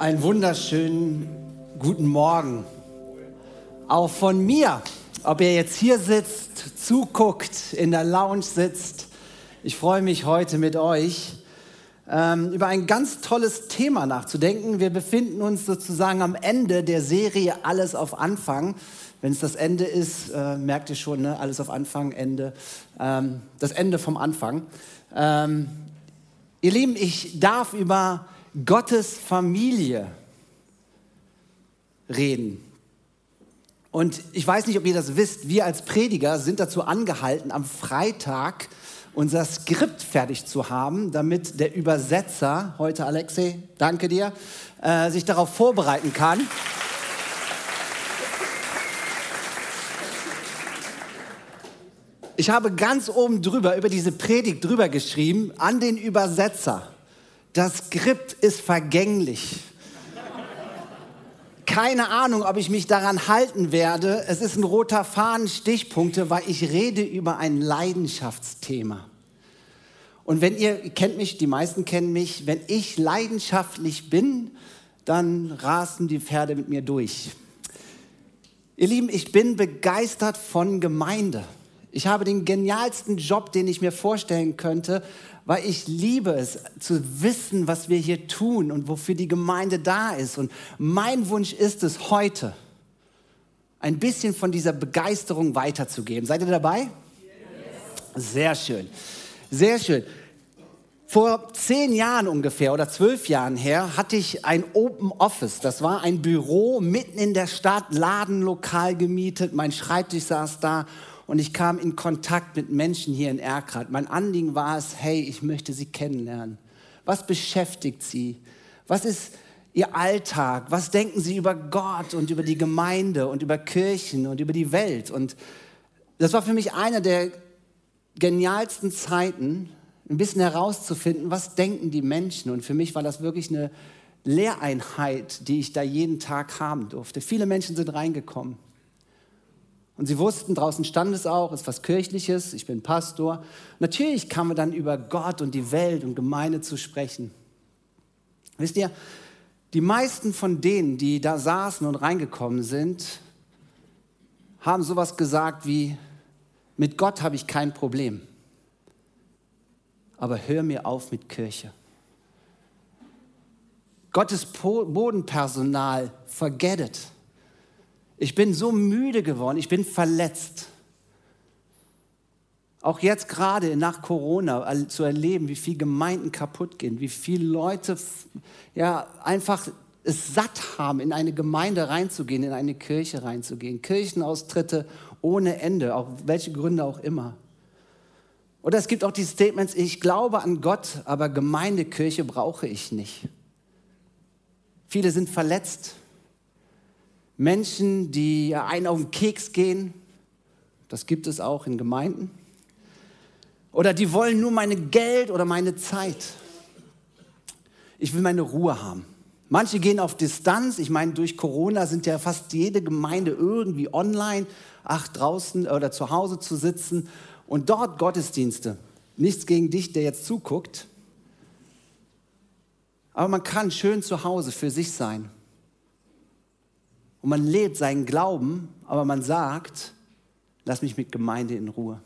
Einen wunderschönen guten Morgen. Auch von mir, ob ihr jetzt hier sitzt, zuguckt, in der Lounge sitzt. Ich freue mich heute mit euch ähm, über ein ganz tolles Thema nachzudenken. Wir befinden uns sozusagen am Ende der Serie Alles auf Anfang. Wenn es das Ende ist, äh, merkt ihr schon, ne? alles auf Anfang, Ende. Ähm, das Ende vom Anfang. Ähm, ihr Lieben, ich darf über Gottes Familie reden. Und ich weiß nicht, ob ihr das wisst, wir als Prediger sind dazu angehalten, am Freitag unser Skript fertig zu haben, damit der Übersetzer, heute Alexei, danke dir, äh, sich darauf vorbereiten kann. Ich habe ganz oben drüber, über diese Predigt drüber geschrieben, an den Übersetzer das Skript ist vergänglich. Keine Ahnung, ob ich mich daran halten werde. Es ist ein roter Faden, Stichpunkte, weil ich rede über ein Leidenschaftsthema. Und wenn ihr kennt mich, die meisten kennen mich, wenn ich leidenschaftlich bin, dann rasen die Pferde mit mir durch. Ihr Lieben, ich bin begeistert von Gemeinde. Ich habe den genialsten Job, den ich mir vorstellen könnte, weil ich liebe es zu wissen, was wir hier tun und wofür die Gemeinde da ist. Und mein Wunsch ist es heute, ein bisschen von dieser Begeisterung weiterzugeben. Seid ihr dabei? Sehr schön, sehr schön. Vor zehn Jahren ungefähr oder zwölf Jahren her hatte ich ein Open Office. Das war ein Büro mitten in der Stadt, Ladenlokal gemietet. Mein Schreibtisch saß da und ich kam in Kontakt mit Menschen hier in Erkrath. Mein Anliegen war es, hey, ich möchte sie kennenlernen. Was beschäftigt sie? Was ist ihr Alltag? Was denken sie über Gott und über die Gemeinde und über Kirchen und über die Welt? Und das war für mich eine der genialsten Zeiten, ein bisschen herauszufinden, was denken die Menschen. Und für mich war das wirklich eine Lehreinheit, die ich da jeden Tag haben durfte. Viele Menschen sind reingekommen. Und sie wussten, draußen stand es auch, ist was Kirchliches, ich bin Pastor. Natürlich kam man dann über Gott und die Welt und Gemeinde zu sprechen. Wisst ihr, die meisten von denen, die da saßen und reingekommen sind, haben sowas gesagt wie, mit Gott habe ich kein Problem, aber hör mir auf mit Kirche. Gottes Bodenpersonal, forget it. Ich bin so müde geworden, ich bin verletzt. Auch jetzt gerade nach Corona zu erleben, wie viele Gemeinden kaputt gehen, wie viele Leute ja einfach es satt haben, in eine Gemeinde reinzugehen, in eine Kirche reinzugehen. Kirchenaustritte ohne Ende, auch welche Gründe auch immer. Oder es gibt auch die Statements, ich glaube an Gott, aber Gemeindekirche brauche ich nicht. Viele sind verletzt, Menschen, die einen auf den Keks gehen, das gibt es auch in Gemeinden. Oder die wollen nur meine Geld oder meine Zeit. Ich will meine Ruhe haben. Manche gehen auf Distanz. Ich meine, durch Corona sind ja fast jede Gemeinde irgendwie online, ach draußen oder zu Hause zu sitzen und dort Gottesdienste. Nichts gegen dich, der jetzt zuguckt. Aber man kann schön zu Hause für sich sein und man lebt seinen Glauben, aber man sagt, lass mich mit Gemeinde in Ruhe.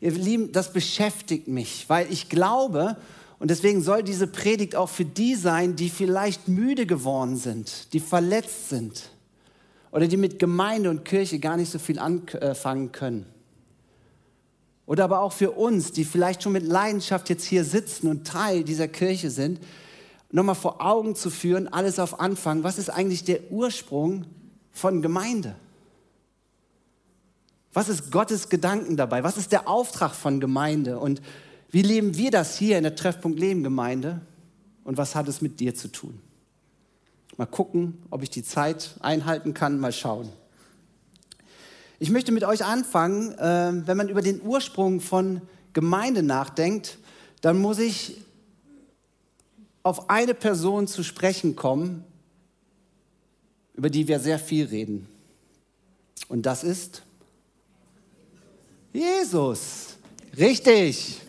Ihr Lieben, das beschäftigt mich, weil ich glaube, und deswegen soll diese Predigt auch für die sein, die vielleicht müde geworden sind, die verletzt sind oder die mit Gemeinde und Kirche gar nicht so viel anfangen können. Oder aber auch für uns, die vielleicht schon mit Leidenschaft jetzt hier sitzen und Teil dieser Kirche sind, nochmal vor Augen zu führen, alles auf Anfang, was ist eigentlich der Ursprung von Gemeinde? Was ist Gottes Gedanken dabei? Was ist der Auftrag von Gemeinde? Und wie leben wir das hier in der Treffpunkt Leben Gemeinde? Und was hat es mit dir zu tun? Mal gucken, ob ich die Zeit einhalten kann, mal schauen. Ich möchte mit euch anfangen, äh, wenn man über den Ursprung von Gemeinde nachdenkt, dann muss ich auf eine Person zu sprechen kommen, über die wir sehr viel reden. Und das ist Jesus. Richtig.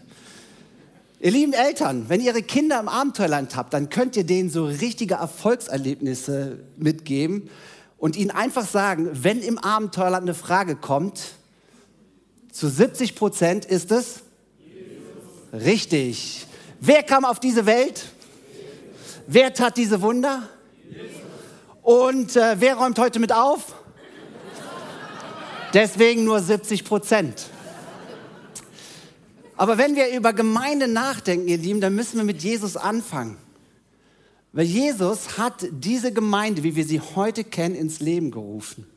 Ihr lieben Eltern, wenn ihr ihre Kinder im Abenteuerland habt, dann könnt ihr denen so richtige Erfolgserlebnisse mitgeben und ihnen einfach sagen, wenn im Abenteuerland eine Frage kommt, zu 70 Prozent ist es Jesus. richtig. Wer kam auf diese Welt? Wer tat diese Wunder? Und äh, wer räumt heute mit auf? Deswegen nur 70 Prozent. Aber wenn wir über Gemeinde nachdenken, ihr Lieben, dann müssen wir mit Jesus anfangen. Weil Jesus hat diese Gemeinde, wie wir sie heute kennen, ins Leben gerufen.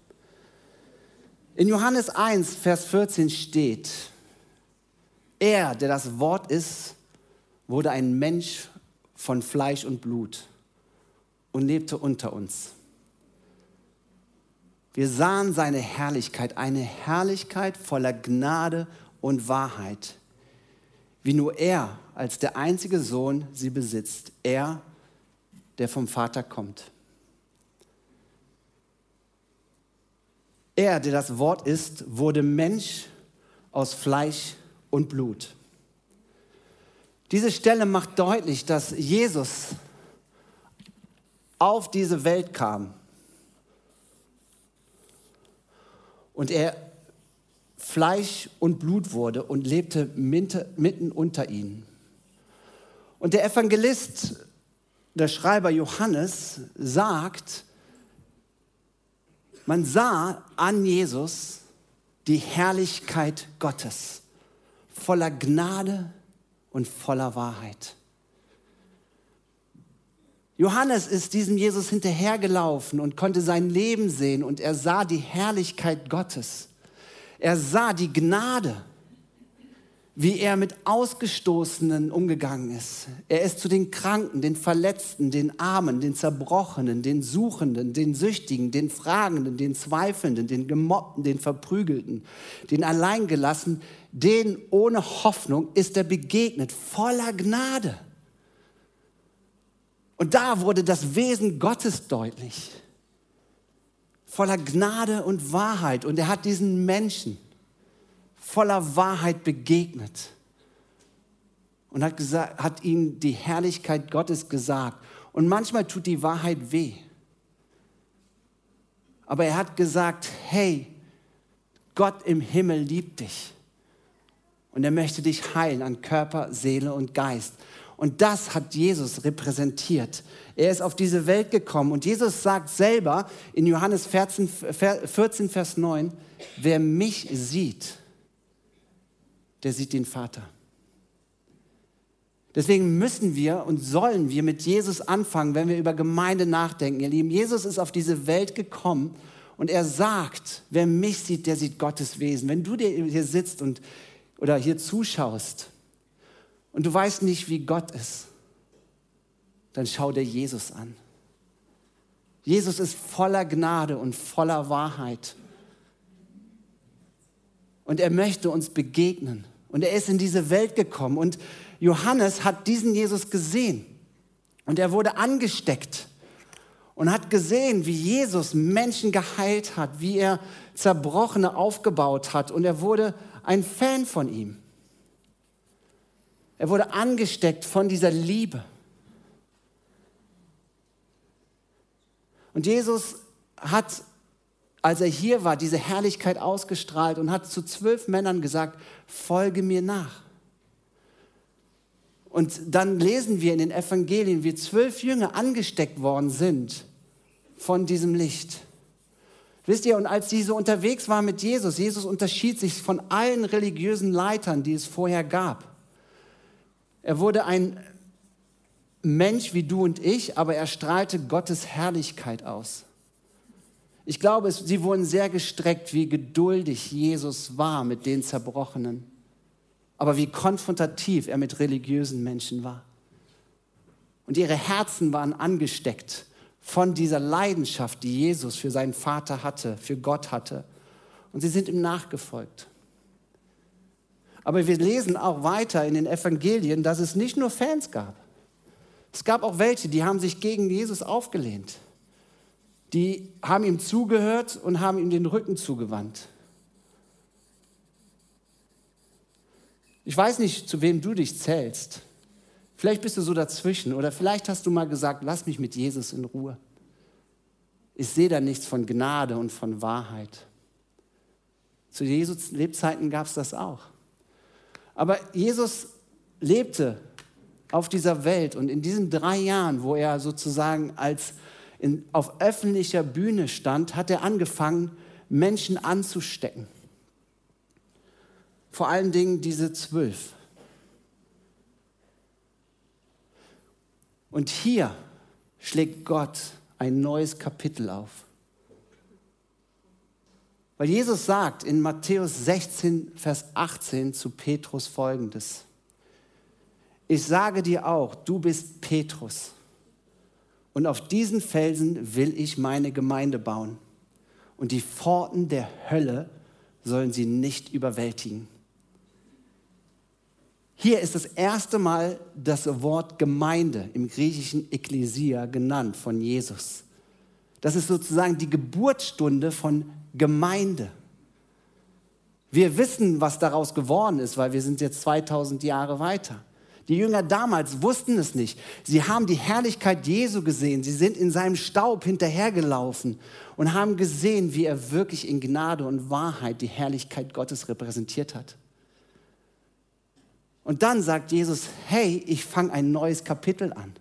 In Johannes 1, Vers 14 steht, er, der das Wort ist, wurde ein Mensch von Fleisch und Blut und lebte unter uns. Wir sahen seine Herrlichkeit, eine Herrlichkeit voller Gnade und Wahrheit wie nur er als der einzige Sohn sie besitzt. Er, der vom Vater kommt. Er, der das Wort ist, wurde Mensch aus Fleisch und Blut. Diese Stelle macht deutlich, dass Jesus auf diese Welt kam und er Fleisch und Blut wurde und lebte mitten unter ihnen. Und der Evangelist, der Schreiber Johannes, sagt, man sah an Jesus die Herrlichkeit Gottes, voller Gnade und voller Wahrheit. Johannes ist diesem Jesus hinterhergelaufen und konnte sein Leben sehen und er sah die Herrlichkeit Gottes. Er sah die Gnade, wie er mit Ausgestoßenen umgegangen ist. Er ist zu den Kranken, den Verletzten, den Armen, den Zerbrochenen, den Suchenden, den Süchtigen, den Fragenden, den Zweifelnden, den Gemobbten, den Verprügelten, den Alleingelassen, den ohne Hoffnung ist er begegnet, voller Gnade. Und da wurde das Wesen Gottes deutlich voller Gnade und Wahrheit. Und er hat diesen Menschen voller Wahrheit begegnet und hat, gesagt, hat ihnen die Herrlichkeit Gottes gesagt. Und manchmal tut die Wahrheit weh. Aber er hat gesagt, hey, Gott im Himmel liebt dich. Und er möchte dich heilen an Körper, Seele und Geist. Und das hat Jesus repräsentiert. Er ist auf diese Welt gekommen und Jesus sagt selber in Johannes 14, 14 Vers 9, wer mich sieht, der sieht den Vater. Deswegen müssen wir und sollen wir mit Jesus anfangen, wenn wir über Gemeinde nachdenken. Ihr Lieben, Jesus ist auf diese Welt gekommen und er sagt, wer mich sieht, der sieht Gottes Wesen. Wenn du hier sitzt und, oder hier zuschaust und du weißt nicht, wie Gott ist, dann schau dir Jesus an. Jesus ist voller Gnade und voller Wahrheit. Und er möchte uns begegnen. Und er ist in diese Welt gekommen. Und Johannes hat diesen Jesus gesehen. Und er wurde angesteckt und hat gesehen, wie Jesus Menschen geheilt hat, wie er Zerbrochene aufgebaut hat. Und er wurde ein Fan von ihm. Er wurde angesteckt von dieser Liebe. Und Jesus hat, als er hier war, diese Herrlichkeit ausgestrahlt und hat zu zwölf Männern gesagt, folge mir nach. Und dann lesen wir in den Evangelien, wie zwölf Jünger angesteckt worden sind von diesem Licht. Wisst ihr, und als sie so unterwegs waren mit Jesus, Jesus unterschied sich von allen religiösen Leitern, die es vorher gab. Er wurde ein Mensch wie du und ich, aber er strahlte Gottes Herrlichkeit aus. Ich glaube, sie wurden sehr gestreckt, wie geduldig Jesus war mit den Zerbrochenen, aber wie konfrontativ er mit religiösen Menschen war. Und ihre Herzen waren angesteckt von dieser Leidenschaft, die Jesus für seinen Vater hatte, für Gott hatte. Und sie sind ihm nachgefolgt. Aber wir lesen auch weiter in den Evangelien, dass es nicht nur Fans gab. Es gab auch welche, die haben sich gegen Jesus aufgelehnt. Die haben ihm zugehört und haben ihm den Rücken zugewandt. Ich weiß nicht, zu wem du dich zählst. Vielleicht bist du so dazwischen oder vielleicht hast du mal gesagt, lass mich mit Jesus in Ruhe. Ich sehe da nichts von Gnade und von Wahrheit. Zu Jesus Lebzeiten gab es das auch. Aber Jesus lebte auf dieser Welt und in diesen drei Jahren, wo er sozusagen als in, auf öffentlicher Bühne stand, hat er angefangen, Menschen anzustecken. Vor allen Dingen diese zwölf. Und hier schlägt Gott ein neues Kapitel auf. Weil Jesus sagt in Matthäus 16, Vers 18 zu Petrus folgendes. Ich sage dir auch, du bist Petrus. Und auf diesen Felsen will ich meine Gemeinde bauen. Und die Pforten der Hölle sollen sie nicht überwältigen. Hier ist das erste Mal das Wort Gemeinde im griechischen Ekklesia genannt von Jesus. Das ist sozusagen die Geburtsstunde von Gemeinde. Wir wissen, was daraus geworden ist, weil wir sind jetzt 2000 Jahre weiter. Die Jünger damals wussten es nicht. Sie haben die Herrlichkeit Jesu gesehen. Sie sind in seinem Staub hinterhergelaufen und haben gesehen, wie er wirklich in Gnade und Wahrheit die Herrlichkeit Gottes repräsentiert hat. Und dann sagt Jesus, hey, ich fange ein neues Kapitel an.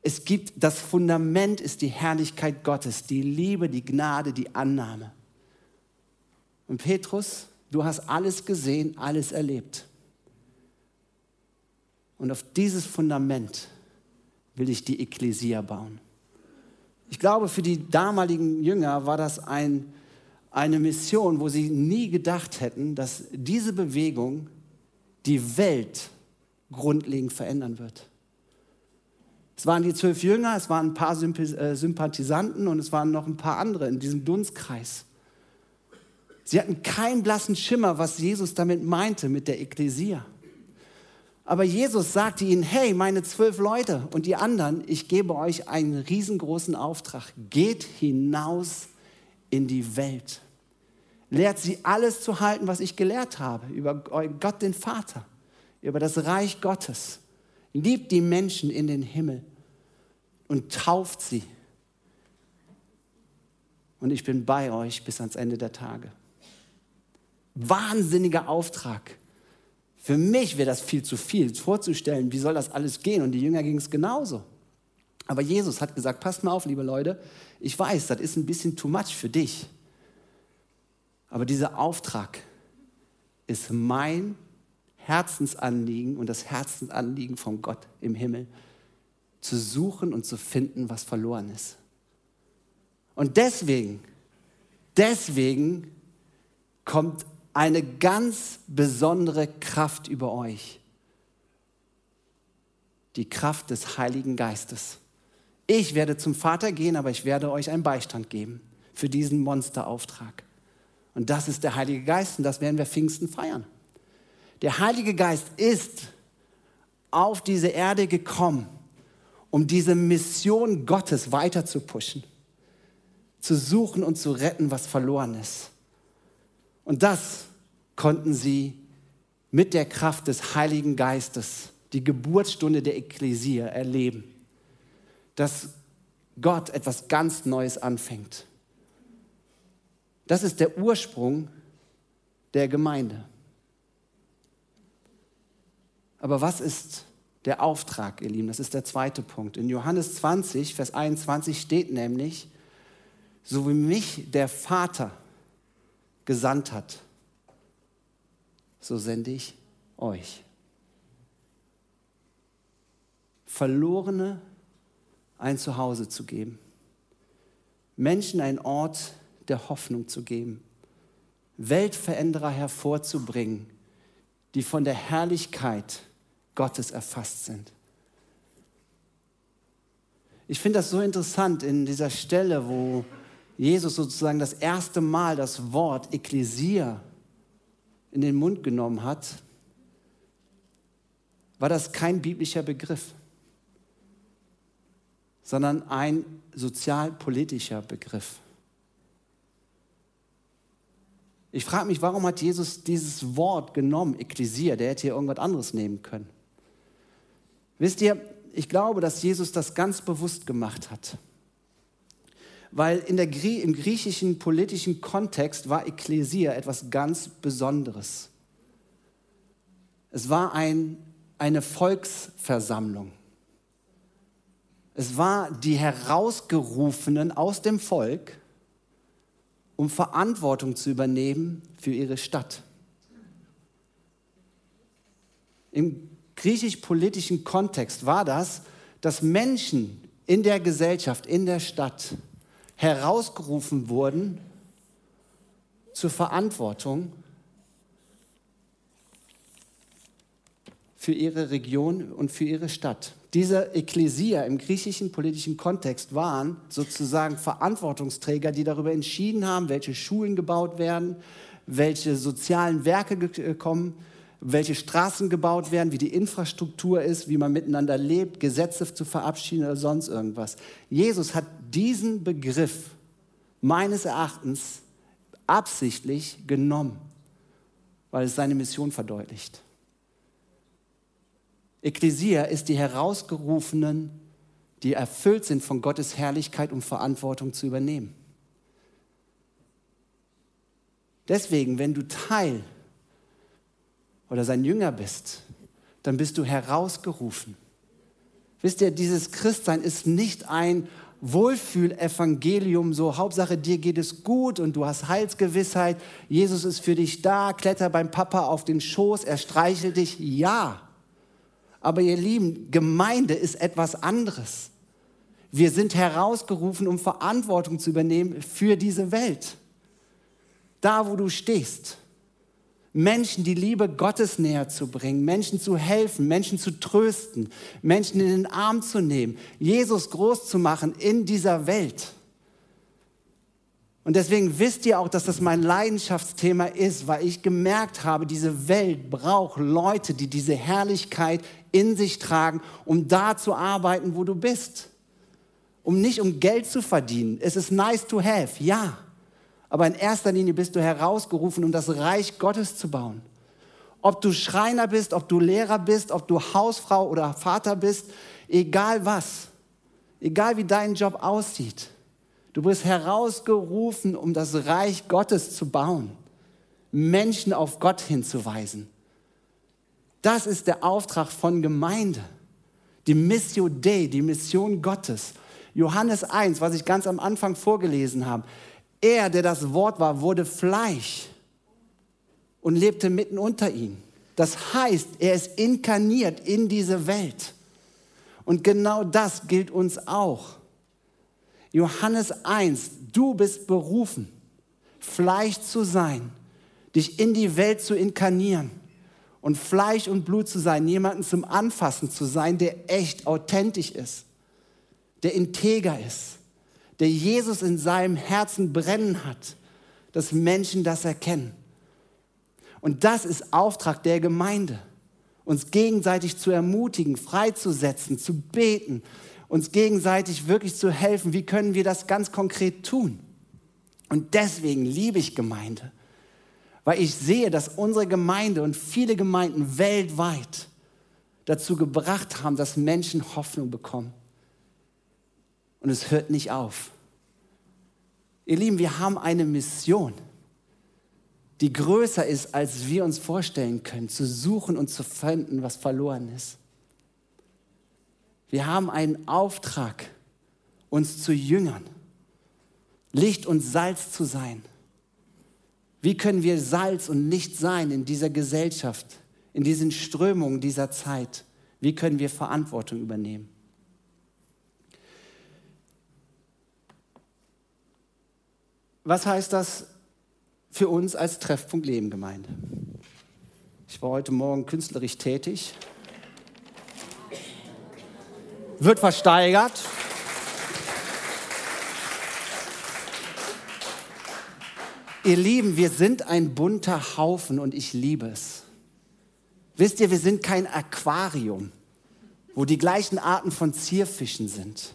Es gibt, das Fundament ist die Herrlichkeit Gottes, die Liebe, die Gnade, die Annahme. Und Petrus, du hast alles gesehen, alles erlebt. Und auf dieses Fundament will ich die Ekklesia bauen. Ich glaube, für die damaligen Jünger war das ein, eine Mission, wo sie nie gedacht hätten, dass diese Bewegung die Welt grundlegend verändern wird. Es waren die zwölf Jünger, es waren ein paar äh, Sympathisanten und es waren noch ein paar andere in diesem Dunstkreis. Sie hatten keinen blassen Schimmer, was Jesus damit meinte mit der Ekklesia. Aber Jesus sagte ihnen, hey, meine zwölf Leute und die anderen, ich gebe euch einen riesengroßen Auftrag. Geht hinaus in die Welt. Lehrt sie alles zu halten, was ich gelehrt habe, über Gott den Vater, über das Reich Gottes. Liebt die Menschen in den Himmel und tauft sie. Und ich bin bei euch bis ans Ende der Tage. Wahnsinniger Auftrag. Für mich wäre das viel zu viel, vorzustellen, wie soll das alles gehen? Und die Jünger ging es genauso. Aber Jesus hat gesagt, passt mal auf, liebe Leute, ich weiß, das ist ein bisschen too much für dich. Aber dieser Auftrag ist mein Herzensanliegen und das Herzensanliegen von Gott im Himmel, zu suchen und zu finden, was verloren ist. Und deswegen, deswegen kommt eine ganz besondere Kraft über euch. Die Kraft des Heiligen Geistes. Ich werde zum Vater gehen, aber ich werde euch einen Beistand geben für diesen Monsterauftrag. Und das ist der Heilige Geist und das werden wir Pfingsten feiern. Der Heilige Geist ist auf diese Erde gekommen, um diese Mission Gottes weiter zu pushen, zu suchen und zu retten, was verloren ist. Und das konnten sie mit der Kraft des Heiligen Geistes, die Geburtsstunde der Ekklesia, erleben, dass Gott etwas ganz Neues anfängt. Das ist der Ursprung der Gemeinde. Aber was ist der Auftrag, ihr Lieben? Das ist der zweite Punkt. In Johannes 20, Vers 21 steht nämlich, so wie mich der Vater gesandt hat, so sende ich euch. Verlorene ein Zuhause zu geben. Menschen einen Ort der Hoffnung zu geben, Weltveränderer hervorzubringen, die von der Herrlichkeit Gottes erfasst sind. Ich finde das so interessant in dieser Stelle, wo Jesus sozusagen das erste Mal das Wort Ekklesia in den Mund genommen hat, war das kein biblischer Begriff, sondern ein sozialpolitischer Begriff. Ich frage mich, warum hat Jesus dieses Wort genommen, Ekklesia? Der hätte hier irgendwas anderes nehmen können. Wisst ihr, ich glaube, dass Jesus das ganz bewusst gemacht hat. Weil in der, im griechischen politischen Kontext war Ekklesia etwas ganz Besonderes. Es war ein, eine Volksversammlung. Es war die Herausgerufenen aus dem Volk, um Verantwortung zu übernehmen für ihre Stadt. Im griechisch-politischen Kontext war das, dass Menschen in der Gesellschaft, in der Stadt herausgerufen wurden zur Verantwortung für ihre Region und für ihre Stadt. Diese Ekklesia im griechischen politischen Kontext waren sozusagen Verantwortungsträger, die darüber entschieden haben, welche Schulen gebaut werden, welche sozialen Werke äh, kommen, welche Straßen gebaut werden, wie die Infrastruktur ist, wie man miteinander lebt, Gesetze zu verabschieden oder sonst irgendwas. Jesus hat diesen Begriff meines Erachtens absichtlich genommen, weil es seine Mission verdeutlicht. Ekklesia ist die Herausgerufenen, die erfüllt sind von Gottes Herrlichkeit, um Verantwortung zu übernehmen. Deswegen, wenn du Teil oder sein Jünger bist, dann bist du herausgerufen. Wisst ihr, dieses Christsein ist nicht ein Wohlfühlevangelium, so Hauptsache dir geht es gut und du hast Heilsgewissheit, Jesus ist für dich da, kletter beim Papa auf den Schoß, er streichelt dich, ja. Aber ihr Lieben, Gemeinde ist etwas anderes. Wir sind herausgerufen, um Verantwortung zu übernehmen für diese Welt. Da, wo du stehst. Menschen die Liebe Gottes näher zu bringen, Menschen zu helfen, Menschen zu trösten, Menschen in den Arm zu nehmen, Jesus groß zu machen in dieser Welt. Und deswegen wisst ihr auch, dass das mein Leidenschaftsthema ist, weil ich gemerkt habe, diese Welt braucht Leute, die diese Herrlichkeit in sich tragen, um da zu arbeiten, wo du bist. Um nicht um Geld zu verdienen. Es ist nice to have, ja. Aber in erster Linie bist du herausgerufen, um das Reich Gottes zu bauen. Ob du Schreiner bist, ob du Lehrer bist, ob du Hausfrau oder Vater bist, egal was, egal wie dein Job aussieht, du bist herausgerufen, um das Reich Gottes zu bauen, Menschen auf Gott hinzuweisen. Das ist der Auftrag von Gemeinde. Die Mission Dei, die Mission Gottes. Johannes 1, was ich ganz am Anfang vorgelesen habe. Er, der das Wort war, wurde Fleisch und lebte mitten unter ihnen. Das heißt, er ist inkarniert in diese Welt. Und genau das gilt uns auch. Johannes 1, du bist berufen, Fleisch zu sein, dich in die Welt zu inkarnieren und Fleisch und Blut zu sein, jemanden zum Anfassen zu sein, der echt authentisch ist, der integer ist der Jesus in seinem Herzen brennen hat, dass Menschen das erkennen. Und das ist Auftrag der Gemeinde, uns gegenseitig zu ermutigen, freizusetzen, zu beten, uns gegenseitig wirklich zu helfen. Wie können wir das ganz konkret tun? Und deswegen liebe ich Gemeinde, weil ich sehe, dass unsere Gemeinde und viele Gemeinden weltweit dazu gebracht haben, dass Menschen Hoffnung bekommen. Und es hört nicht auf. Ihr Lieben, wir haben eine Mission, die größer ist, als wir uns vorstellen können, zu suchen und zu finden, was verloren ist. Wir haben einen Auftrag, uns zu jüngern, Licht und Salz zu sein. Wie können wir Salz und Licht sein in dieser Gesellschaft, in diesen Strömungen dieser Zeit? Wie können wir Verantwortung übernehmen? Was heißt das für uns als Treffpunkt Leben Gemeinde? Ich war heute Morgen künstlerisch tätig. Wird versteigert. Ihr Lieben, wir sind ein bunter Haufen und ich liebe es. Wisst ihr, wir sind kein Aquarium, wo die gleichen Arten von Zierfischen sind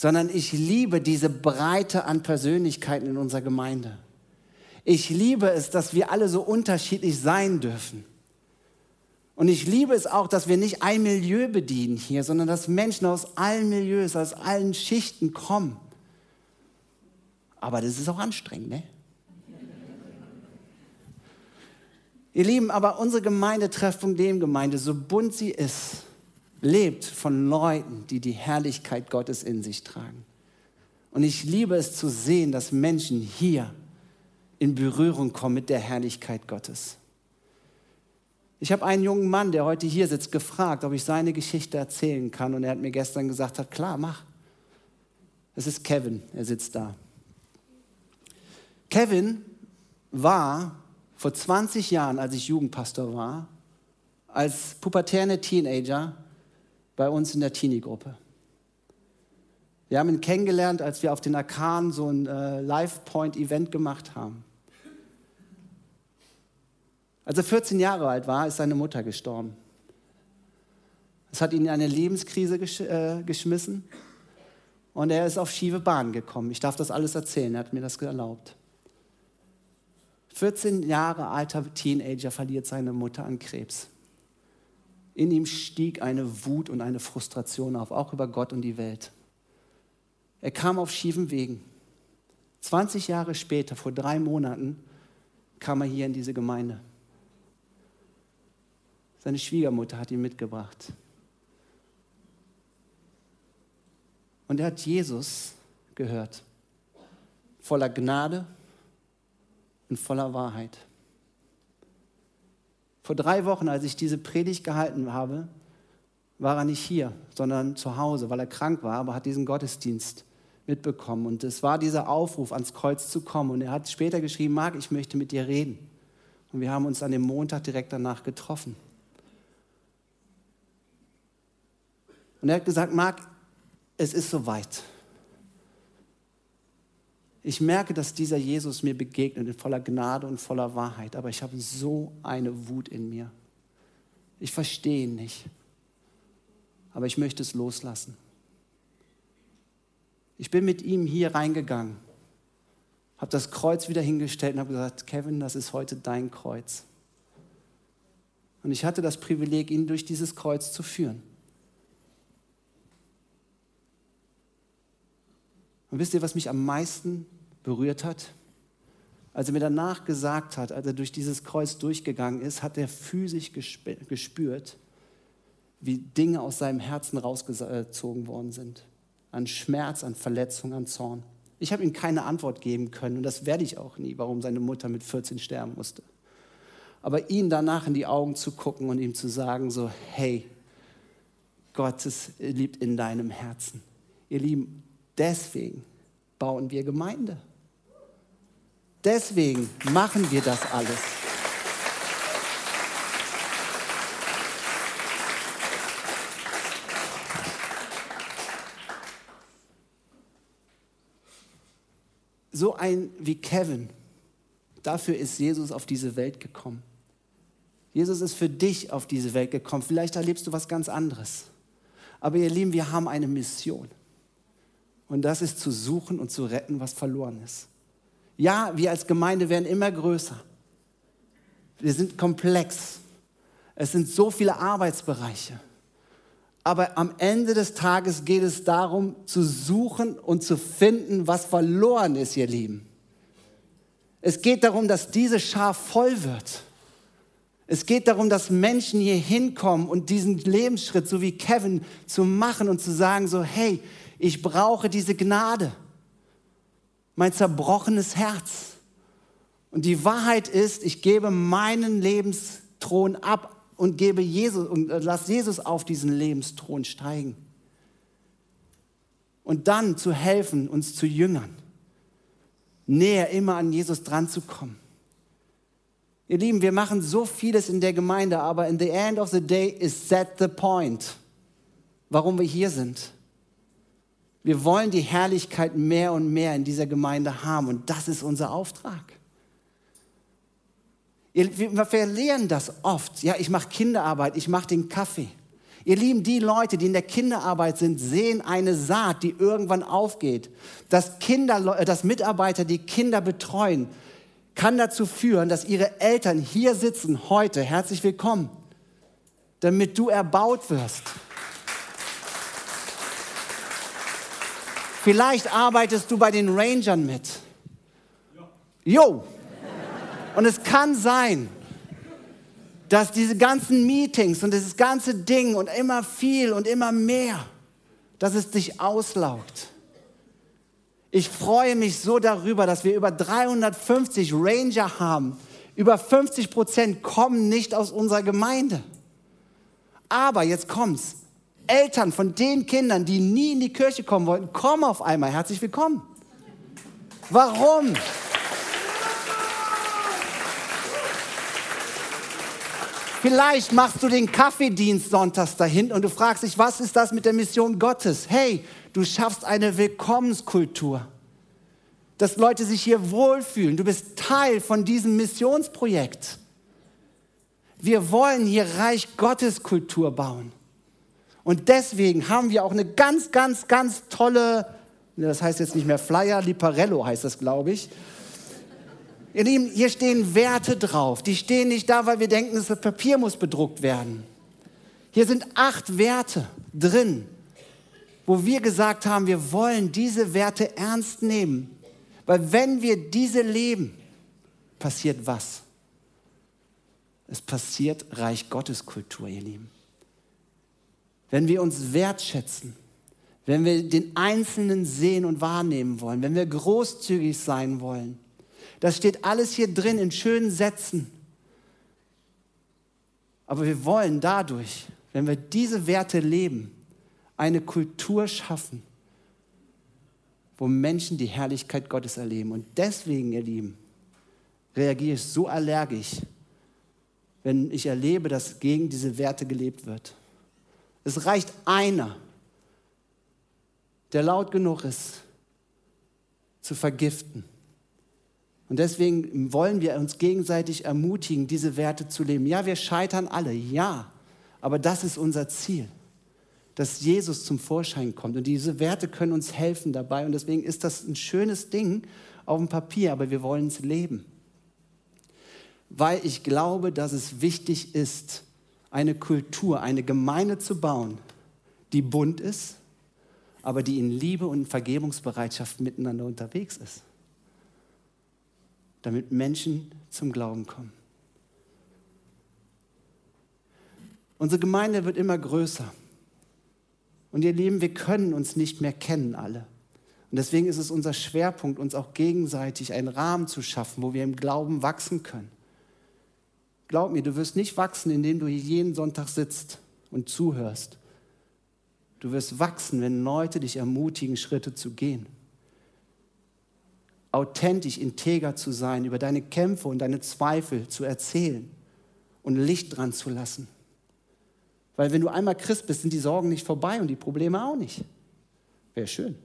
sondern ich liebe diese Breite an Persönlichkeiten in unserer Gemeinde. Ich liebe es, dass wir alle so unterschiedlich sein dürfen. Und ich liebe es auch, dass wir nicht ein Milieu bedienen hier, sondern dass Menschen aus allen Milieus, aus allen Schichten kommen. Aber das ist auch anstrengend, ne? Ihr Lieben, aber unsere Gemeinde, Treffpunkt Leben so bunt sie ist, lebt von Leuten, die die Herrlichkeit Gottes in sich tragen. Und ich liebe es zu sehen, dass Menschen hier in Berührung kommen mit der Herrlichkeit Gottes. Ich habe einen jungen Mann, der heute hier sitzt, gefragt, ob ich seine Geschichte erzählen kann. Und er hat mir gestern gesagt, hat, klar, mach. Es ist Kevin, er sitzt da. Kevin war vor 20 Jahren, als ich Jugendpastor war, als pubertäre Teenager bei uns in der Teenie-Gruppe. Wir haben ihn kennengelernt, als wir auf den Akan so ein äh, Live-Point-Event gemacht haben. Als er 14 Jahre alt war, ist seine Mutter gestorben. Es hat ihn in eine Lebenskrise gesch äh, geschmissen und er ist auf schiefe Bahn gekommen. Ich darf das alles erzählen, er hat mir das erlaubt. 14 Jahre alter Teenager verliert seine Mutter an Krebs. In ihm stieg eine Wut und eine Frustration auf, auch über Gott und die Welt. Er kam auf schiefen Wegen. 20 Jahre später, vor drei Monaten, kam er hier in diese Gemeinde. Seine Schwiegermutter hat ihn mitgebracht. Und er hat Jesus gehört, voller Gnade und voller Wahrheit. Vor drei Wochen, als ich diese Predigt gehalten habe, war er nicht hier, sondern zu Hause, weil er krank war, aber hat diesen Gottesdienst mitbekommen. Und es war dieser Aufruf, ans Kreuz zu kommen. Und er hat später geschrieben, Marc, ich möchte mit dir reden. Und wir haben uns an dem Montag direkt danach getroffen. Und er hat gesagt, Marc, es ist soweit. Ich merke, dass dieser Jesus mir begegnet in voller Gnade und voller Wahrheit, aber ich habe so eine Wut in mir. Ich verstehe ihn nicht, aber ich möchte es loslassen. Ich bin mit ihm hier reingegangen, habe das Kreuz wieder hingestellt und habe gesagt, Kevin, das ist heute dein Kreuz. Und ich hatte das Privileg, ihn durch dieses Kreuz zu führen. Und wisst ihr, was mich am meisten berührt hat? Als er mir danach gesagt hat, als er durch dieses Kreuz durchgegangen ist, hat er physisch gespürt, wie Dinge aus seinem Herzen rausgezogen worden sind. An Schmerz, an Verletzung, an Zorn. Ich habe ihm keine Antwort geben können und das werde ich auch nie, warum seine Mutter mit 14 sterben musste. Aber ihn danach in die Augen zu gucken und ihm zu sagen, so, hey, Gott ist liebt in deinem Herzen. Ihr Lieben, Deswegen bauen wir Gemeinde. Deswegen machen wir das alles. So ein wie Kevin, dafür ist Jesus auf diese Welt gekommen. Jesus ist für dich auf diese Welt gekommen. Vielleicht erlebst du was ganz anderes. Aber ihr Lieben, wir haben eine Mission. Und das ist zu suchen und zu retten, was verloren ist. Ja, wir als Gemeinde werden immer größer. Wir sind komplex. Es sind so viele Arbeitsbereiche. Aber am Ende des Tages geht es darum, zu suchen und zu finden, was verloren ist, ihr Lieben. Es geht darum, dass diese Schar voll wird. Es geht darum, dass Menschen hier hinkommen und diesen Lebensschritt, so wie Kevin, zu machen und zu sagen, so, hey, ich brauche diese Gnade. Mein zerbrochenes Herz. Und die Wahrheit ist, ich gebe meinen Lebensthron ab und gebe Jesus und lass Jesus auf diesen Lebensthron steigen. Und dann zu helfen, uns zu jüngern. Näher immer an Jesus dran zu kommen. Ihr Lieben, wir machen so vieles in der Gemeinde, aber in the end of the day is that the point, warum wir hier sind. Wir wollen die Herrlichkeit mehr und mehr in dieser Gemeinde haben und das ist unser Auftrag. Wir verlieren das oft. Ja, ich mache Kinderarbeit, ich mache den Kaffee. Ihr Lieben, die Leute, die in der Kinderarbeit sind, sehen eine Saat, die irgendwann aufgeht. Dass, Kinder, äh, dass Mitarbeiter, die Kinder betreuen, kann dazu führen, dass ihre Eltern hier sitzen heute. Herzlich willkommen. damit du erbaut wirst. Vielleicht arbeitest du bei den Rangern mit. Jo. Und es kann sein, dass diese ganzen Meetings und dieses ganze Ding und immer viel und immer mehr, dass es dich auslaugt. Ich freue mich so darüber, dass wir über 350 Ranger haben. Über 50 Prozent kommen nicht aus unserer Gemeinde. Aber jetzt kommt's. Eltern von den Kindern, die nie in die Kirche kommen wollten, kommen auf einmal. Herzlich willkommen. Warum? Vielleicht machst du den Kaffeedienst sonntags dahin und du fragst dich, was ist das mit der Mission Gottes? Hey, du schaffst eine Willkommenskultur, dass Leute sich hier wohlfühlen. Du bist Teil von diesem Missionsprojekt. Wir wollen hier Reich Gottes Kultur bauen. Und deswegen haben wir auch eine ganz, ganz, ganz tolle, das heißt jetzt nicht mehr Flyer, Liparello heißt das, glaube ich Ihr Lieben, hier stehen Werte drauf. Die stehen nicht da, weil wir denken, das Papier muss bedruckt werden. Hier sind acht Werte drin, wo wir gesagt haben, wir wollen diese Werte ernst nehmen. Weil wenn wir diese leben, passiert was? Es passiert Reich Gottes Kultur, ihr Lieben. Wenn wir uns wertschätzen, wenn wir den Einzelnen sehen und wahrnehmen wollen, wenn wir großzügig sein wollen, das steht alles hier drin in schönen Sätzen. Aber wir wollen dadurch, wenn wir diese Werte leben, eine Kultur schaffen, wo Menschen die Herrlichkeit Gottes erleben. Und deswegen, ihr Lieben, reagiere ich so allergisch, wenn ich erlebe, dass gegen diese Werte gelebt wird. Es reicht einer, der laut genug ist, zu vergiften und deswegen wollen wir uns gegenseitig ermutigen, diese Werte zu leben. Ja, wir scheitern alle, ja, aber das ist unser Ziel, dass Jesus zum Vorschein kommt. Und diese Werte können uns helfen dabei. Und deswegen ist das ein schönes Ding auf dem Papier, aber wir wollen es leben. Weil ich glaube, dass es wichtig ist, eine Kultur, eine Gemeinde zu bauen, die bunt ist, aber die in Liebe und Vergebungsbereitschaft miteinander unterwegs ist damit Menschen zum Glauben kommen. Unsere Gemeinde wird immer größer. Und ihr Lieben, wir können uns nicht mehr kennen alle. Und deswegen ist es unser Schwerpunkt, uns auch gegenseitig einen Rahmen zu schaffen, wo wir im Glauben wachsen können. Glaub mir, du wirst nicht wachsen, indem du hier jeden Sonntag sitzt und zuhörst. Du wirst wachsen, wenn Leute dich ermutigen, Schritte zu gehen authentisch, integer zu sein, über deine Kämpfe und deine Zweifel zu erzählen und Licht dran zu lassen. Weil wenn du einmal Christ bist, sind die Sorgen nicht vorbei und die Probleme auch nicht. Wäre schön.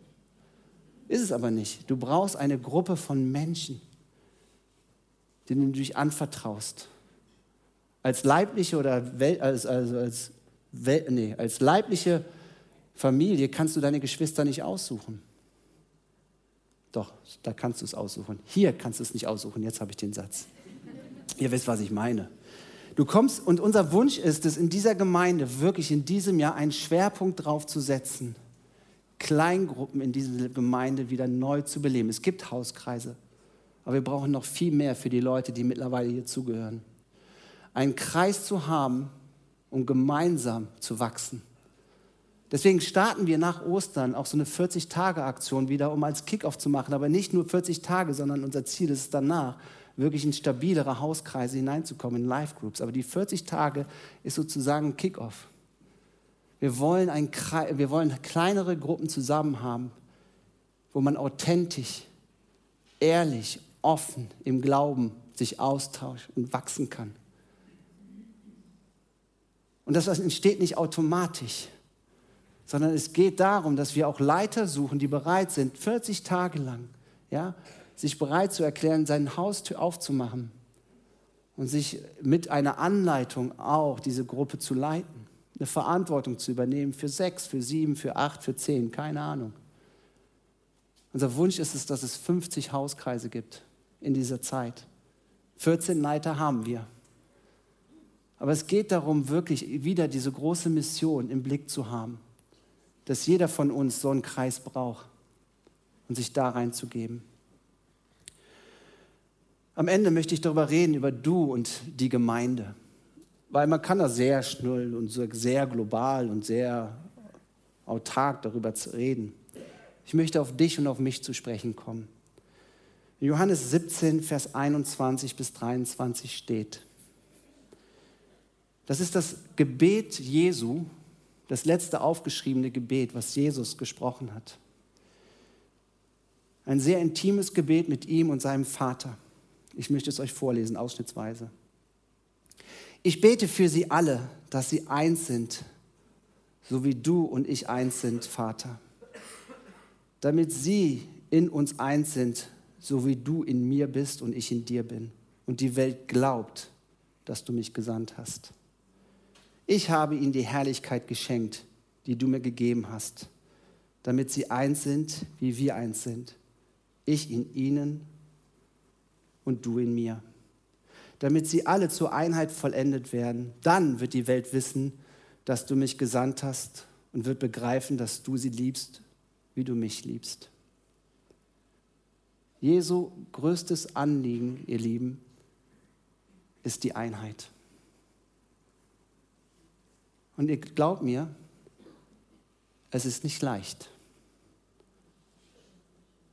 Ist es aber nicht. Du brauchst eine Gruppe von Menschen, denen du dich anvertraust. Als leibliche oder als, also als, nee, als leibliche Familie kannst du deine Geschwister nicht aussuchen. Doch, da kannst du es aussuchen. Hier kannst du es nicht aussuchen. Jetzt habe ich den Satz. Ihr wisst, was ich meine. Du kommst und unser Wunsch ist es, in dieser Gemeinde wirklich in diesem Jahr einen Schwerpunkt drauf zu setzen, Kleingruppen in dieser Gemeinde wieder neu zu beleben. Es gibt Hauskreise, aber wir brauchen noch viel mehr für die Leute, die mittlerweile hier zugehören. Einen Kreis zu haben, um gemeinsam zu wachsen. Deswegen starten wir nach Ostern auch so eine 40-Tage-Aktion wieder, um als Kickoff zu machen. Aber nicht nur 40 Tage, sondern unser Ziel ist es danach, wirklich in stabilere Hauskreise hineinzukommen, in Live-Groups. Aber die 40 Tage ist sozusagen Kickoff. Wir wollen, ein, wir wollen kleinere Gruppen zusammen haben, wo man authentisch, ehrlich, offen im Glauben sich austauscht und wachsen kann. Und das entsteht nicht automatisch sondern es geht darum, dass wir auch Leiter suchen, die bereit sind, 40 Tage lang, ja, sich bereit zu erklären, seine Haustür aufzumachen und sich mit einer Anleitung auch diese Gruppe zu leiten, eine Verantwortung zu übernehmen für sechs, für sieben, für acht, für zehn, keine Ahnung. Unser Wunsch ist es, dass es 50 Hauskreise gibt in dieser Zeit. 14 Leiter haben wir. Aber es geht darum, wirklich wieder diese große Mission im Blick zu haben, dass jeder von uns so einen Kreis braucht und sich da reinzugeben. Am Ende möchte ich darüber reden, über du und die Gemeinde. Weil man kann da sehr schnell und sehr global und sehr autark darüber reden. Ich möchte auf dich und auf mich zu sprechen kommen. In Johannes 17, Vers 21 bis 23 steht, das ist das Gebet Jesu, das letzte aufgeschriebene Gebet, was Jesus gesprochen hat. Ein sehr intimes Gebet mit ihm und seinem Vater. Ich möchte es euch vorlesen, ausschnittsweise. Ich bete für sie alle, dass sie eins sind, so wie du und ich eins sind, Vater. Damit sie in uns eins sind, so wie du in mir bist und ich in dir bin. Und die Welt glaubt, dass du mich gesandt hast. Ich habe ihnen die Herrlichkeit geschenkt, die du mir gegeben hast, damit sie eins sind, wie wir eins sind. Ich in ihnen und du in mir. Damit sie alle zur Einheit vollendet werden. Dann wird die Welt wissen, dass du mich gesandt hast und wird begreifen, dass du sie liebst, wie du mich liebst. Jesu größtes Anliegen, ihr Lieben, ist die Einheit. Und ihr glaubt mir, es ist nicht leicht,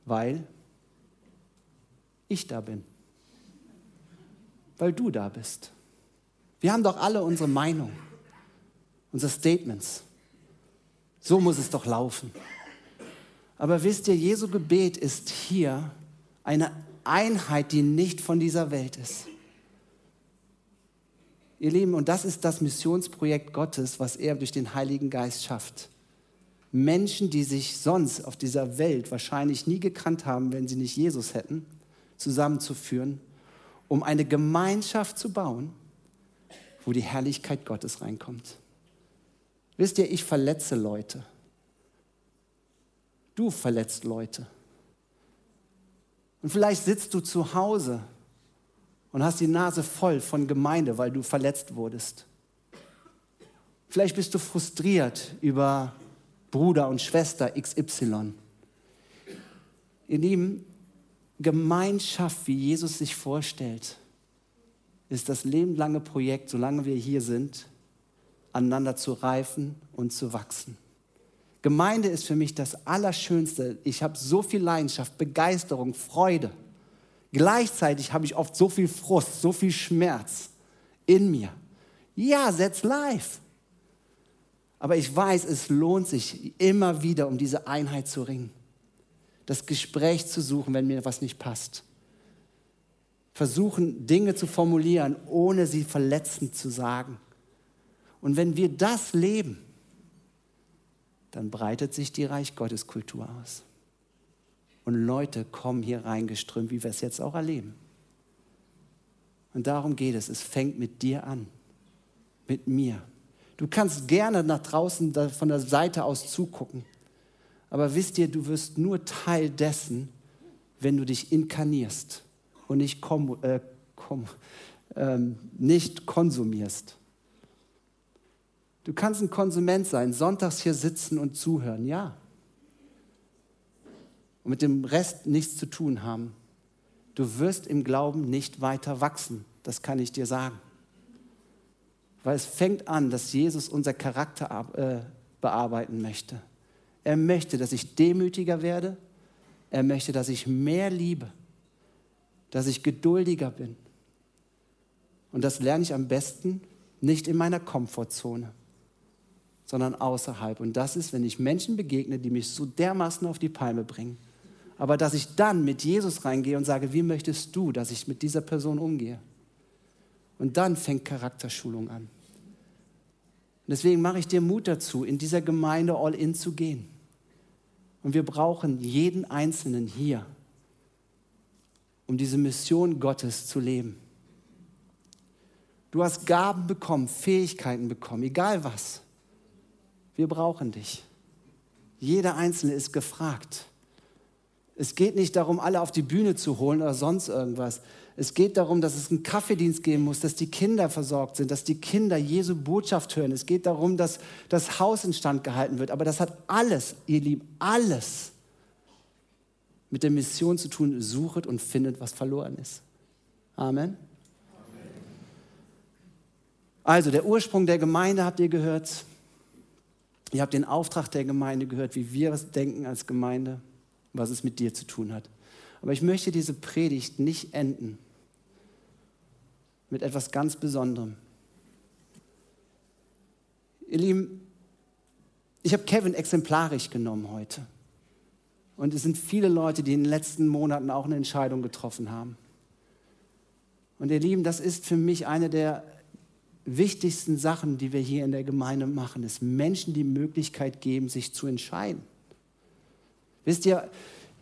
weil ich da bin weil du da bist. Wir haben doch alle unsere Meinung, unsere Statements. So muss es doch laufen. Aber wisst ihr, Jesu Gebet ist hier eine Einheit, die nicht von dieser Welt ist. Ihr Lieben, und das ist das Missionsprojekt Gottes, was er durch den Heiligen Geist schafft. Menschen, die sich sonst auf dieser Welt wahrscheinlich nie gekannt haben, wenn sie nicht Jesus hätten, zusammenzuführen um eine Gemeinschaft zu bauen, wo die Herrlichkeit Gottes reinkommt. Wisst ihr, ich verletze Leute. Du verletzt Leute. Und vielleicht sitzt du zu Hause und hast die Nase voll von Gemeinde, weil du verletzt wurdest. Vielleicht bist du frustriert über Bruder und Schwester XY. Ihr Lieben, Gemeinschaft, wie Jesus sich vorstellt, ist das lebenslange Projekt, solange wir hier sind, aneinander zu reifen und zu wachsen. Gemeinde ist für mich das Allerschönste. Ich habe so viel Leidenschaft, Begeisterung, Freude. Gleichzeitig habe ich oft so viel Frust, so viel Schmerz in mir. Ja, setz live. Aber ich weiß, es lohnt sich immer wieder, um diese Einheit zu ringen das Gespräch zu suchen, wenn mir was nicht passt. Versuchen, Dinge zu formulieren, ohne sie verletzend zu sagen. Und wenn wir das leben, dann breitet sich die Reich Gottes Kultur aus. Und Leute kommen hier reingeströmt, wie wir es jetzt auch erleben. Und darum geht es. Es fängt mit dir an, mit mir. Du kannst gerne nach draußen von der Seite aus zugucken. Aber wisst ihr, du wirst nur Teil dessen, wenn du dich inkarnierst und nicht, kom äh, kom ähm, nicht konsumierst. Du kannst ein Konsument sein, sonntags hier sitzen und zuhören, ja. Und mit dem Rest nichts zu tun haben. Du wirst im Glauben nicht weiter wachsen, das kann ich dir sagen. Weil es fängt an, dass Jesus unser Charakter äh, bearbeiten möchte. Er möchte, dass ich demütiger werde. Er möchte, dass ich mehr liebe, dass ich geduldiger bin. Und das lerne ich am besten nicht in meiner Komfortzone, sondern außerhalb. Und das ist, wenn ich Menschen begegne, die mich so dermaßen auf die Palme bringen. Aber dass ich dann mit Jesus reingehe und sage, wie möchtest du, dass ich mit dieser Person umgehe? Und dann fängt Charakterschulung an. Und deswegen mache ich dir Mut dazu, in dieser Gemeinde all in zu gehen. Und wir brauchen jeden Einzelnen hier, um diese Mission Gottes zu leben. Du hast Gaben bekommen, Fähigkeiten bekommen, egal was. Wir brauchen dich. Jeder Einzelne ist gefragt. Es geht nicht darum, alle auf die Bühne zu holen oder sonst irgendwas. Es geht darum, dass es einen Kaffeedienst geben muss, dass die Kinder versorgt sind, dass die Kinder Jesu Botschaft hören. Es geht darum, dass das Haus instand gehalten wird. Aber das hat alles, ihr Lieben, alles mit der Mission zu tun, suchet und findet, was verloren ist. Amen. Also der Ursprung der Gemeinde habt ihr gehört. Ihr habt den Auftrag der Gemeinde gehört, wie wir es denken als Gemeinde, was es mit dir zu tun hat. Aber ich möchte diese Predigt nicht enden mit etwas ganz Besonderem. Ihr Lieben, ich habe Kevin exemplarisch genommen heute. Und es sind viele Leute, die in den letzten Monaten auch eine Entscheidung getroffen haben. Und ihr Lieben, das ist für mich eine der wichtigsten Sachen, die wir hier in der Gemeinde machen, ist Menschen die Möglichkeit geben, sich zu entscheiden. Wisst ihr,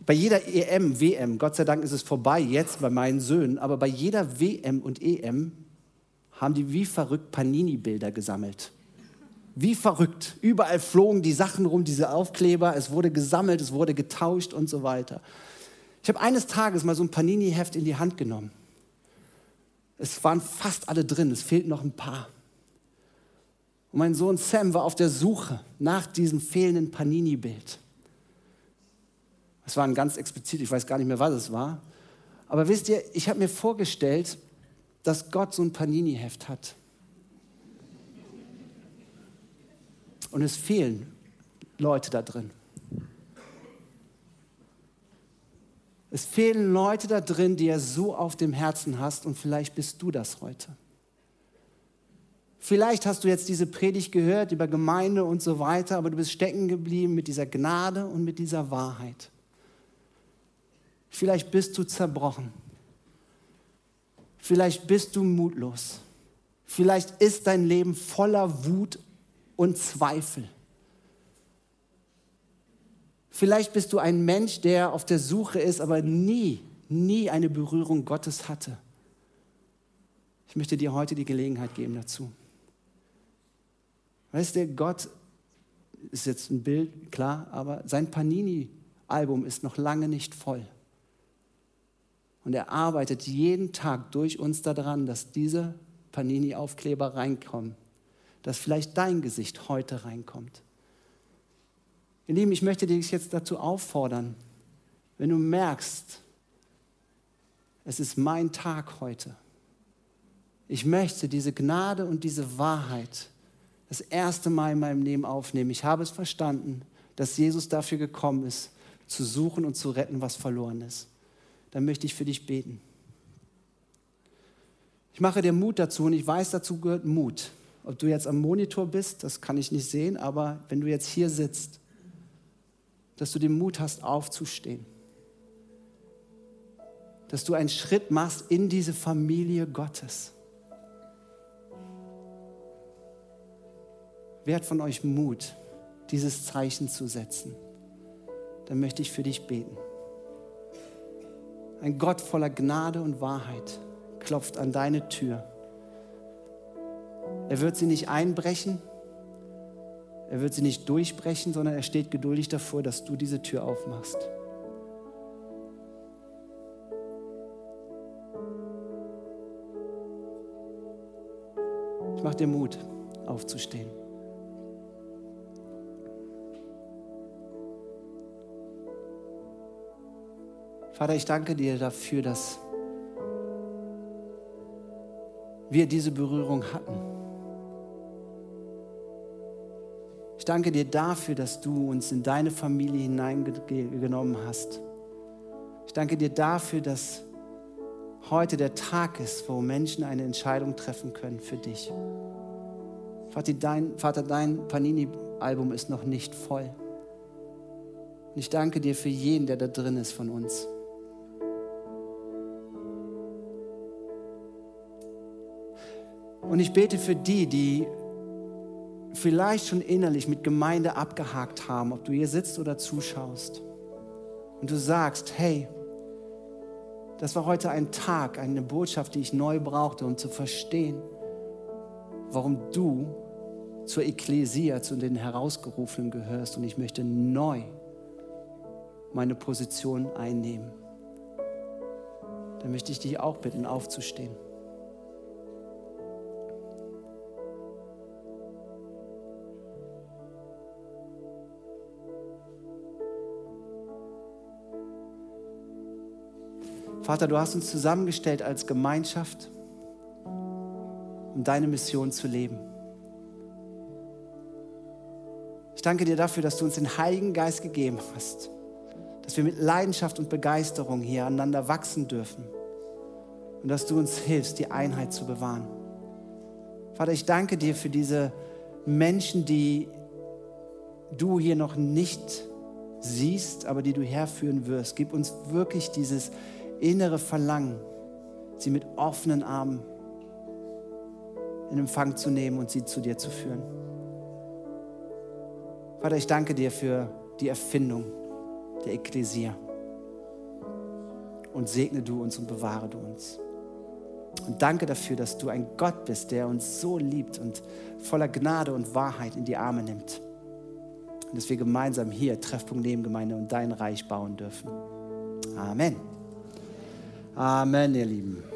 bei jeder EM, WM, Gott sei Dank ist es vorbei jetzt bei meinen Söhnen, aber bei jeder WM und EM haben die wie verrückt Panini-Bilder gesammelt. Wie verrückt. Überall flogen die Sachen rum, diese Aufkleber, es wurde gesammelt, es wurde getauscht und so weiter. Ich habe eines Tages mal so ein Panini-Heft in die Hand genommen es waren fast alle drin, es fehlten noch ein paar. Und mein Sohn Sam war auf der Suche nach diesem fehlenden Panini-Bild. Es war ein ganz explizit, ich weiß gar nicht mehr, was es war. Aber wisst ihr, ich habe mir vorgestellt, dass Gott so ein Panini-Heft hat. Und es fehlen Leute da drin. Es fehlen Leute da drin, die er so auf dem Herzen hast und vielleicht bist du das heute. Vielleicht hast du jetzt diese Predigt gehört über Gemeinde und so weiter, aber du bist stecken geblieben mit dieser Gnade und mit dieser Wahrheit. Vielleicht bist du zerbrochen. Vielleicht bist du mutlos. Vielleicht ist dein Leben voller Wut und Zweifel. Vielleicht bist du ein Mensch, der auf der Suche ist, aber nie, nie eine Berührung Gottes hatte. Ich möchte dir heute die Gelegenheit geben dazu. Weißt du, Gott ist jetzt ein Bild, klar, aber sein Panini-Album ist noch lange nicht voll. Und er arbeitet jeden Tag durch uns daran, dass diese Panini-Aufkleber reinkommen, dass vielleicht dein Gesicht heute reinkommt. Ihr Lieben, ich möchte dich jetzt dazu auffordern, wenn du merkst, es ist mein Tag heute. Ich möchte diese Gnade und diese Wahrheit das erste Mal in meinem Leben aufnehmen. Ich habe es verstanden, dass Jesus dafür gekommen ist, zu suchen und zu retten, was verloren ist. Dann möchte ich für dich beten. Ich mache dir Mut dazu und ich weiß, dazu gehört Mut. Ob du jetzt am Monitor bist, das kann ich nicht sehen, aber wenn du jetzt hier sitzt dass du den Mut hast, aufzustehen. Dass du einen Schritt machst in diese Familie Gottes. Wer hat von euch Mut, dieses Zeichen zu setzen? Dann möchte ich für dich beten. Ein Gott voller Gnade und Wahrheit klopft an deine Tür. Er wird sie nicht einbrechen, er wird sie nicht durchbrechen, sondern er steht geduldig davor, dass du diese Tür aufmachst. Ich mache dir Mut, aufzustehen. Vater, ich danke dir dafür, dass wir diese Berührung hatten. Ich danke dir dafür, dass du uns in deine Familie hineingenommen hast. Ich danke dir dafür, dass heute der Tag ist, wo Menschen eine Entscheidung treffen können für dich. Vater, dein, dein Panini-Album ist noch nicht voll. Und ich danke dir für jeden, der da drin ist von uns. Und ich bete für die, die vielleicht schon innerlich mit Gemeinde abgehakt haben, ob du hier sitzt oder zuschaust. Und du sagst, hey, das war heute ein Tag, eine Botschaft, die ich neu brauchte, um zu verstehen, warum du zur Ekklesia, zu den Herausgerufenen gehörst. Und ich möchte neu meine Position einnehmen. Dann möchte ich dich auch bitten, aufzustehen. Vater, du hast uns zusammengestellt als Gemeinschaft, um deine Mission zu leben. Ich danke dir dafür, dass du uns den Heiligen Geist gegeben hast, dass wir mit Leidenschaft und Begeisterung hier aneinander wachsen dürfen und dass du uns hilfst, die Einheit zu bewahren. Vater, ich danke dir für diese Menschen, die du hier noch nicht siehst, aber die du herführen wirst. Gib uns wirklich dieses innere Verlangen, sie mit offenen Armen in Empfang zu nehmen und sie zu dir zu führen. Vater, ich danke dir für die Erfindung der Ekklesia. Und segne du uns und bewahre du uns. Und danke dafür, dass du ein Gott bist, der uns so liebt und voller Gnade und Wahrheit in die Arme nimmt. Und dass wir gemeinsam hier Treffpunkt Nebengemeinde und dein Reich bauen dürfen. Amen. Amen, ihr Lieben.